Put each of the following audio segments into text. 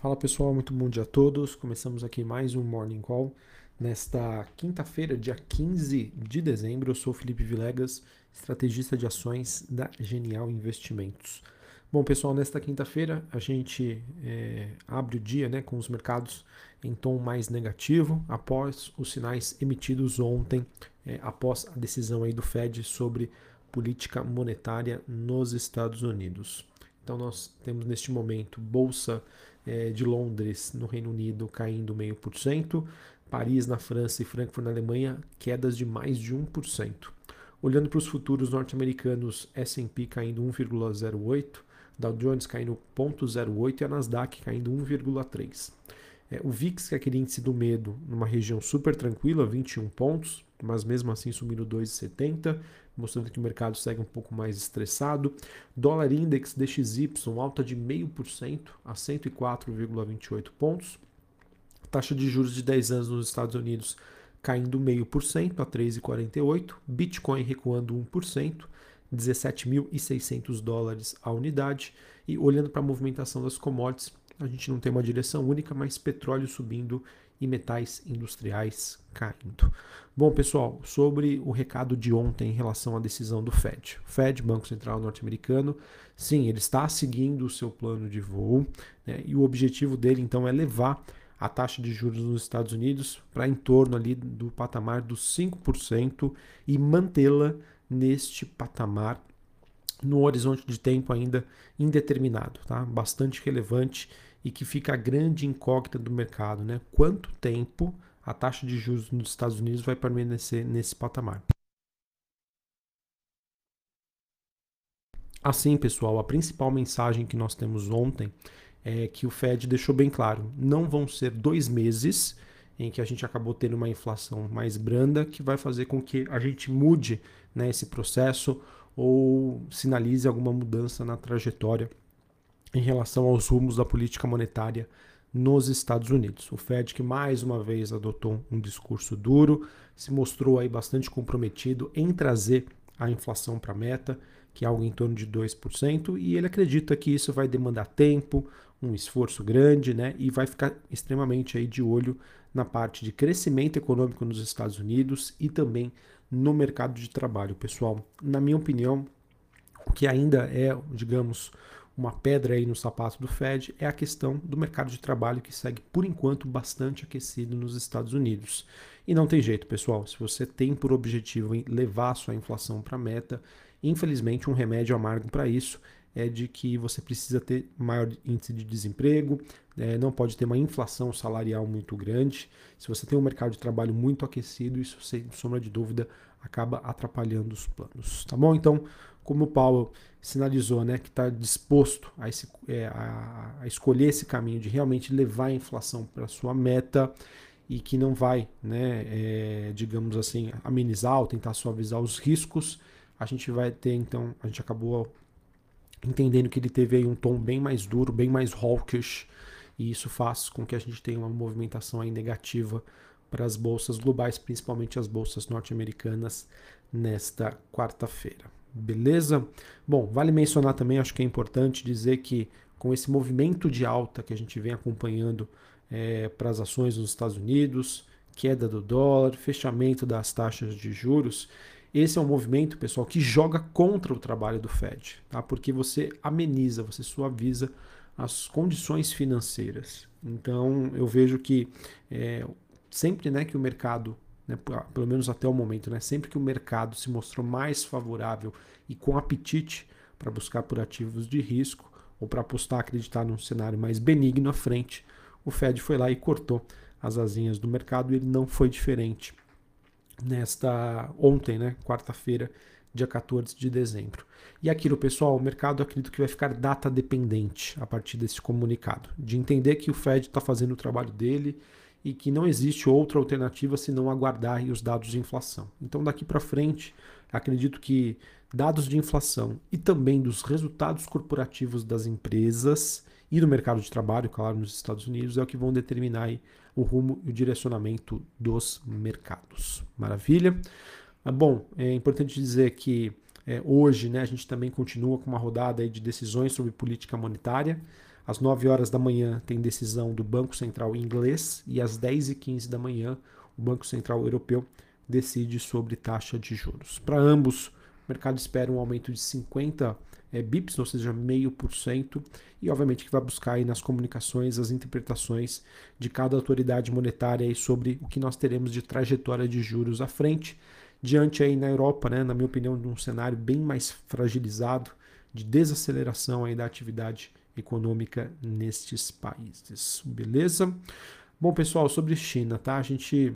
Fala pessoal, muito bom dia a todos. Começamos aqui mais um Morning Call. Nesta quinta-feira, dia 15 de dezembro, eu sou Felipe Vilegas, estrategista de ações da Genial Investimentos. Bom, pessoal, nesta quinta-feira a gente é, abre o dia né, com os mercados em tom mais negativo após os sinais emitidos ontem, é, após a decisão aí do Fed sobre política monetária nos Estados Unidos. Então nós temos neste momento bolsa é, de Londres no Reino Unido caindo meio por cento, Paris na França e Frankfurt na Alemanha quedas de mais de 1%. Olhando para os futuros norte-americanos, S&P caindo 1,08, Dow Jones caindo 0,08 e a Nasdaq caindo 1,3. É, o VIX, que é aquele índice do medo, numa região super tranquila, 21 pontos, mas mesmo assim subindo 2,70, mostrando que o mercado segue um pouco mais estressado. Dólar Index DXY alta de 0,5% a 104,28 pontos. Taxa de juros de 10 anos nos Estados Unidos caindo 0,5% a 3,48. Bitcoin recuando 1%, 17.600 dólares a unidade. E olhando para a movimentação das commodities, a gente não tem uma direção única, mas petróleo subindo e metais industriais caindo. Bom, pessoal, sobre o recado de ontem em relação à decisão do Fed. O Fed, Banco Central Norte-Americano, sim, ele está seguindo o seu plano de voo né, e o objetivo dele então é levar a taxa de juros nos Estados Unidos para em torno ali do patamar dos 5% e mantê-la neste patamar no horizonte de tempo ainda indeterminado, tá? Bastante relevante e que fica a grande incógnita do mercado, né? Quanto tempo a taxa de juros nos Estados Unidos vai permanecer nesse patamar? Assim, pessoal, a principal mensagem que nós temos ontem é que o Fed deixou bem claro: não vão ser dois meses em que a gente acabou tendo uma inflação mais branda que vai fazer com que a gente mude né, esse processo ou sinalize alguma mudança na trajetória em relação aos rumos da política monetária nos Estados Unidos. O Fed que mais uma vez adotou um discurso duro, se mostrou aí bastante comprometido em trazer a inflação para a meta, que é algo em torno de 2%, e ele acredita que isso vai demandar tempo, um esforço grande, né, e vai ficar extremamente aí de olho na parte de crescimento econômico nos Estados Unidos e também no mercado de trabalho, pessoal. Na minha opinião, o que ainda é, digamos, uma pedra aí no sapato do Fed é a questão do mercado de trabalho que segue por enquanto bastante aquecido nos Estados Unidos. E não tem jeito, pessoal. Se você tem por objetivo levar sua inflação para a meta, infelizmente um remédio amargo para isso é de que você precisa ter maior índice de desemprego, é, não pode ter uma inflação salarial muito grande. Se você tem um mercado de trabalho muito aquecido, isso sem sombra de dúvida acaba atrapalhando os planos, tá bom? Então, como o Paulo sinalizou, né, que está disposto a, esse, é, a, a, escolher esse caminho de realmente levar a inflação para sua meta e que não vai, né, é, digamos assim, amenizar ou tentar suavizar os riscos, a gente vai ter então, a gente acabou entendendo que ele teve aí um tom bem mais duro, bem mais hawkish, e isso faz com que a gente tenha uma movimentação aí negativa para as bolsas globais, principalmente as bolsas norte-americanas, nesta quarta-feira. Beleza? Bom, vale mencionar também, acho que é importante dizer que com esse movimento de alta que a gente vem acompanhando é, para as ações nos Estados Unidos, queda do dólar, fechamento das taxas de juros, esse é um movimento, pessoal, que joga contra o trabalho do Fed, tá? porque você ameniza, você suaviza as condições financeiras. Então, eu vejo que é, sempre né, que o mercado né, pelo menos até o momento, né, sempre que o mercado se mostrou mais favorável e com apetite para buscar por ativos de risco ou para apostar, acreditar num cenário mais benigno à frente, o Fed foi lá e cortou as asinhas do mercado e ele não foi diferente nesta ontem, né, quarta-feira, dia 14 de dezembro. E aquilo, pessoal, o mercado acredito que vai ficar data dependente a partir desse comunicado, de entender que o Fed está fazendo o trabalho dele e que não existe outra alternativa senão aguardar os dados de inflação. Então, daqui para frente, acredito que dados de inflação e também dos resultados corporativos das empresas e do mercado de trabalho, claro, nos Estados Unidos, é o que vão determinar o rumo e o direcionamento dos mercados. Maravilha? Bom, é importante dizer que é, hoje né, a gente também continua com uma rodada de decisões sobre política monetária. Às 9 horas da manhã tem decisão do Banco Central inglês e às 10 e 15 da manhã o Banco Central Europeu decide sobre taxa de juros. Para ambos, o mercado espera um aumento de 50 é, bips, ou seja, meio por cento, e obviamente que vai buscar aí nas comunicações as interpretações de cada autoridade monetária aí sobre o que nós teremos de trajetória de juros à frente, diante aí na Europa, né, na minha opinião, de um cenário bem mais fragilizado de desaceleração aí da atividade econômica nestes países. Beleza? Bom, pessoal, sobre China, tá? A gente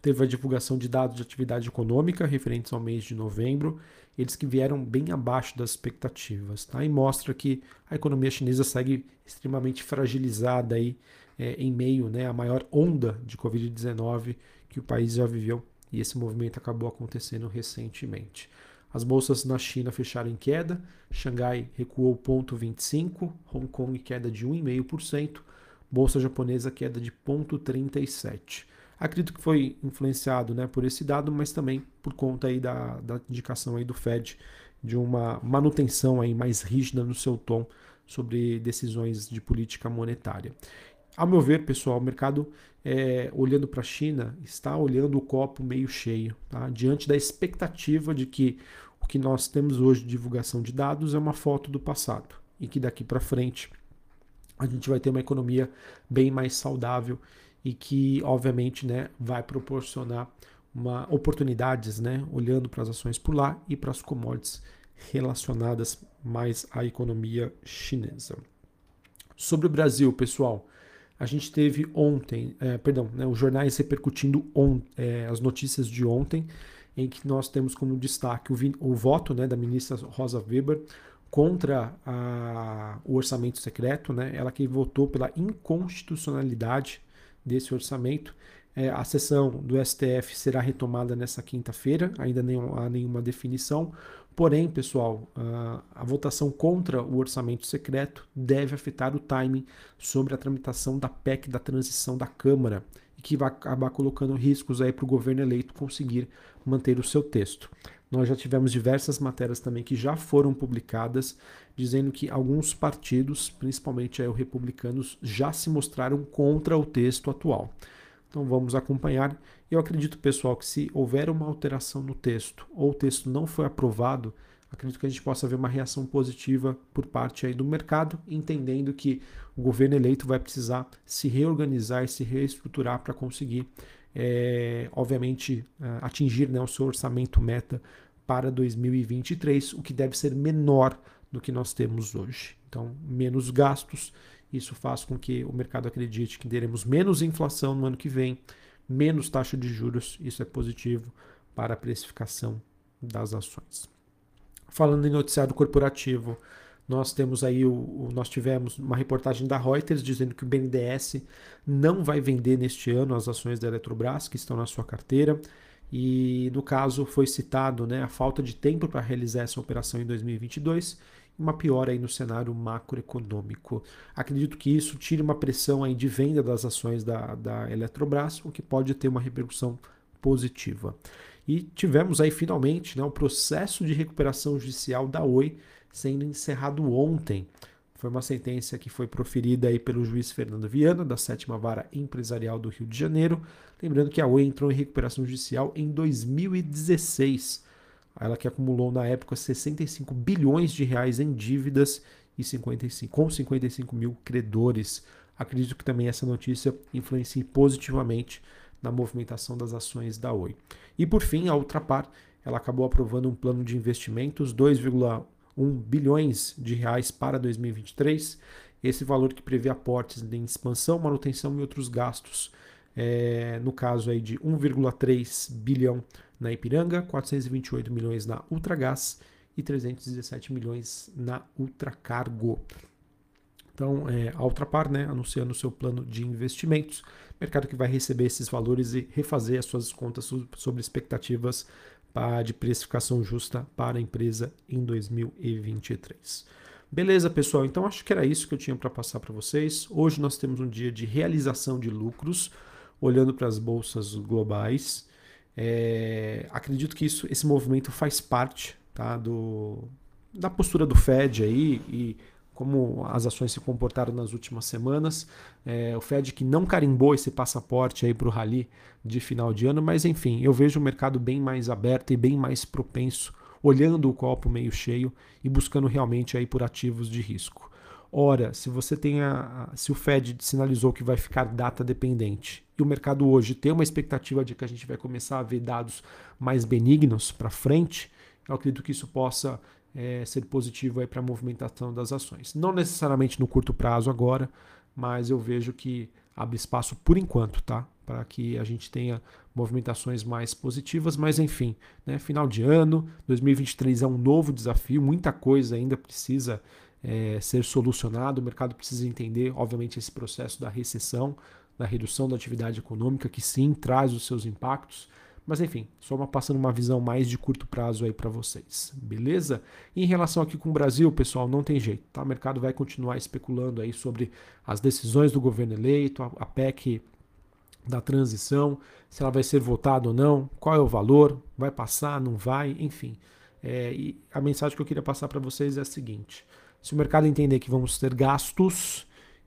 teve a divulgação de dados de atividade econômica referentes ao mês de novembro, eles que vieram bem abaixo das expectativas, tá? E mostra que a economia chinesa segue extremamente fragilizada aí é, em meio né, à maior onda de Covid-19 que o país já viveu e esse movimento acabou acontecendo recentemente. As bolsas na China fecharam em queda, Xangai recuou 0,25, Hong Kong queda de 1,5%, bolsa japonesa queda de 0,37%. Acredito que foi influenciado né, por esse dado, mas também por conta aí da, da indicação aí do Fed de uma manutenção aí mais rígida no seu tom sobre decisões de política monetária. Ao meu ver, pessoal, o mercado, é, olhando para a China, está olhando o copo meio cheio, tá? diante da expectativa de que o que nós temos hoje de divulgação de dados é uma foto do passado e que daqui para frente a gente vai ter uma economia bem mais saudável e que, obviamente, né, vai proporcionar uma, oportunidades, né, olhando para as ações por lá e para as commodities relacionadas mais à economia chinesa. Sobre o Brasil, pessoal, a gente teve ontem, é, perdão, né, os jornais repercutindo on, é, as notícias de ontem, em que nós temos como destaque o, o voto né, da ministra Rosa Weber contra a, o orçamento secreto, né, ela que votou pela inconstitucionalidade desse orçamento. É, a sessão do STF será retomada nessa quinta-feira, ainda não há nenhuma definição. Porém, pessoal, a, votação contra o orçamento secreto deve afetar o timing sobre a tramitação da PEC da transição da Câmara e que vai acabar colocando riscos aí para o governo eleito conseguir manter o seu texto. Nós já tivemos diversas matérias também que já foram publicadas dizendo que alguns partidos, principalmente aí os republicanos, já se mostraram contra o texto atual. Então vamos acompanhar. Eu acredito, pessoal, que se houver uma alteração no texto ou o texto não foi aprovado, acredito que a gente possa ver uma reação positiva por parte aí do mercado, entendendo que o governo eleito vai precisar se reorganizar e se reestruturar para conseguir, é, obviamente, atingir né, o seu orçamento meta para 2023, o que deve ser menor do que nós temos hoje. Então, menos gastos, isso faz com que o mercado acredite que teremos menos inflação no ano que vem, menos taxa de juros, isso é positivo para a precificação das ações. Falando em noticiário corporativo, nós temos aí o, o, nós tivemos uma reportagem da Reuters dizendo que o BNDES não vai vender neste ano as ações da Eletrobras que estão na sua carteira. E no caso foi citado né, a falta de tempo para realizar essa operação em 2022 uma piora aí no cenário macroeconômico. Acredito que isso tire uma pressão aí de venda das ações da, da Eletrobras, o que pode ter uma repercussão positiva. E tivemos aí finalmente né, o processo de recuperação judicial da Oi sendo encerrado ontem. Foi uma sentença que foi proferida aí pelo juiz Fernando Viana, da sétima vara empresarial do Rio de Janeiro. Lembrando que a Oi entrou em recuperação judicial em 2016 ela que acumulou na época 65 bilhões de reais em dívidas e 55, com 55 mil credores. Acredito que também essa notícia influencie positivamente na movimentação das ações da Oi. E por fim, a Ultrapar, ela acabou aprovando um plano de investimentos 2,1 bilhões de reais para 2023. Esse valor que prevê aportes em expansão, manutenção e outros gastos. É, no caso aí de 1,3 bilhão na Ipiranga, 428 milhões na Ultragás e 317 milhões na Ultracargo. Então, é, a Ultrapar, né, anunciando o seu plano de investimentos, mercado que vai receber esses valores e refazer as suas contas sobre expectativas de precificação justa para a empresa em 2023. Beleza, pessoal? Então acho que era isso que eu tinha para passar para vocês. Hoje nós temos um dia de realização de lucros, olhando para as bolsas globais. É, acredito que isso, esse movimento faz parte tá, do, da postura do Fed aí e como as ações se comportaram nas últimas semanas. É, o Fed que não carimbou esse passaporte aí para o rally de final de ano, mas enfim, eu vejo o mercado bem mais aberto e bem mais propenso, olhando o copo meio cheio e buscando realmente aí por ativos de risco. Ora, se você tem a, se o Fed sinalizou que vai ficar data dependente e o mercado hoje tem uma expectativa de que a gente vai começar a ver dados mais benignos para frente, eu acredito que isso possa é, ser positivo para a movimentação das ações. Não necessariamente no curto prazo agora, mas eu vejo que abre espaço por enquanto, tá? Para que a gente tenha movimentações mais positivas, mas enfim, né? final de ano, 2023 é um novo desafio, muita coisa ainda precisa é, ser solucionado. O mercado precisa entender, obviamente, esse processo da recessão, da redução da atividade econômica, que sim traz os seus impactos. Mas enfim, só uma, passando uma visão mais de curto prazo aí para vocês, beleza? E em relação aqui com o Brasil, pessoal, não tem jeito, tá? O mercado vai continuar especulando aí sobre as decisões do governo eleito, a, a PEC da transição, se ela vai ser votada ou não, qual é o valor, vai passar, não vai, enfim. É, e a mensagem que eu queria passar para vocês é a seguinte: se o mercado entender que vamos ter gastos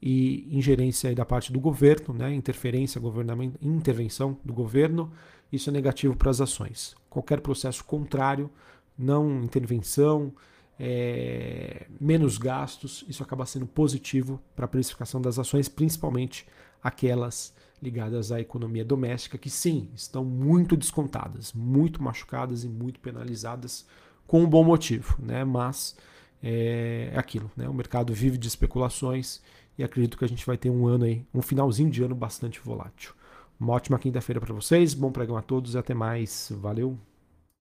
e ingerência da parte do governo, né, interferência governamental, intervenção do governo, isso é negativo para as ações. Qualquer processo contrário, não intervenção, é, menos gastos, isso acaba sendo positivo para a precificação das ações, principalmente aquelas ligadas à economia doméstica, que sim, estão muito descontadas, muito machucadas e muito penalizadas, com um bom motivo, né? mas é aquilo, né? O mercado vive de especulações e acredito que a gente vai ter um ano aí, um finalzinho de ano bastante volátil. Uma ótima quinta-feira para vocês, bom pregão a todos e até mais. Valeu!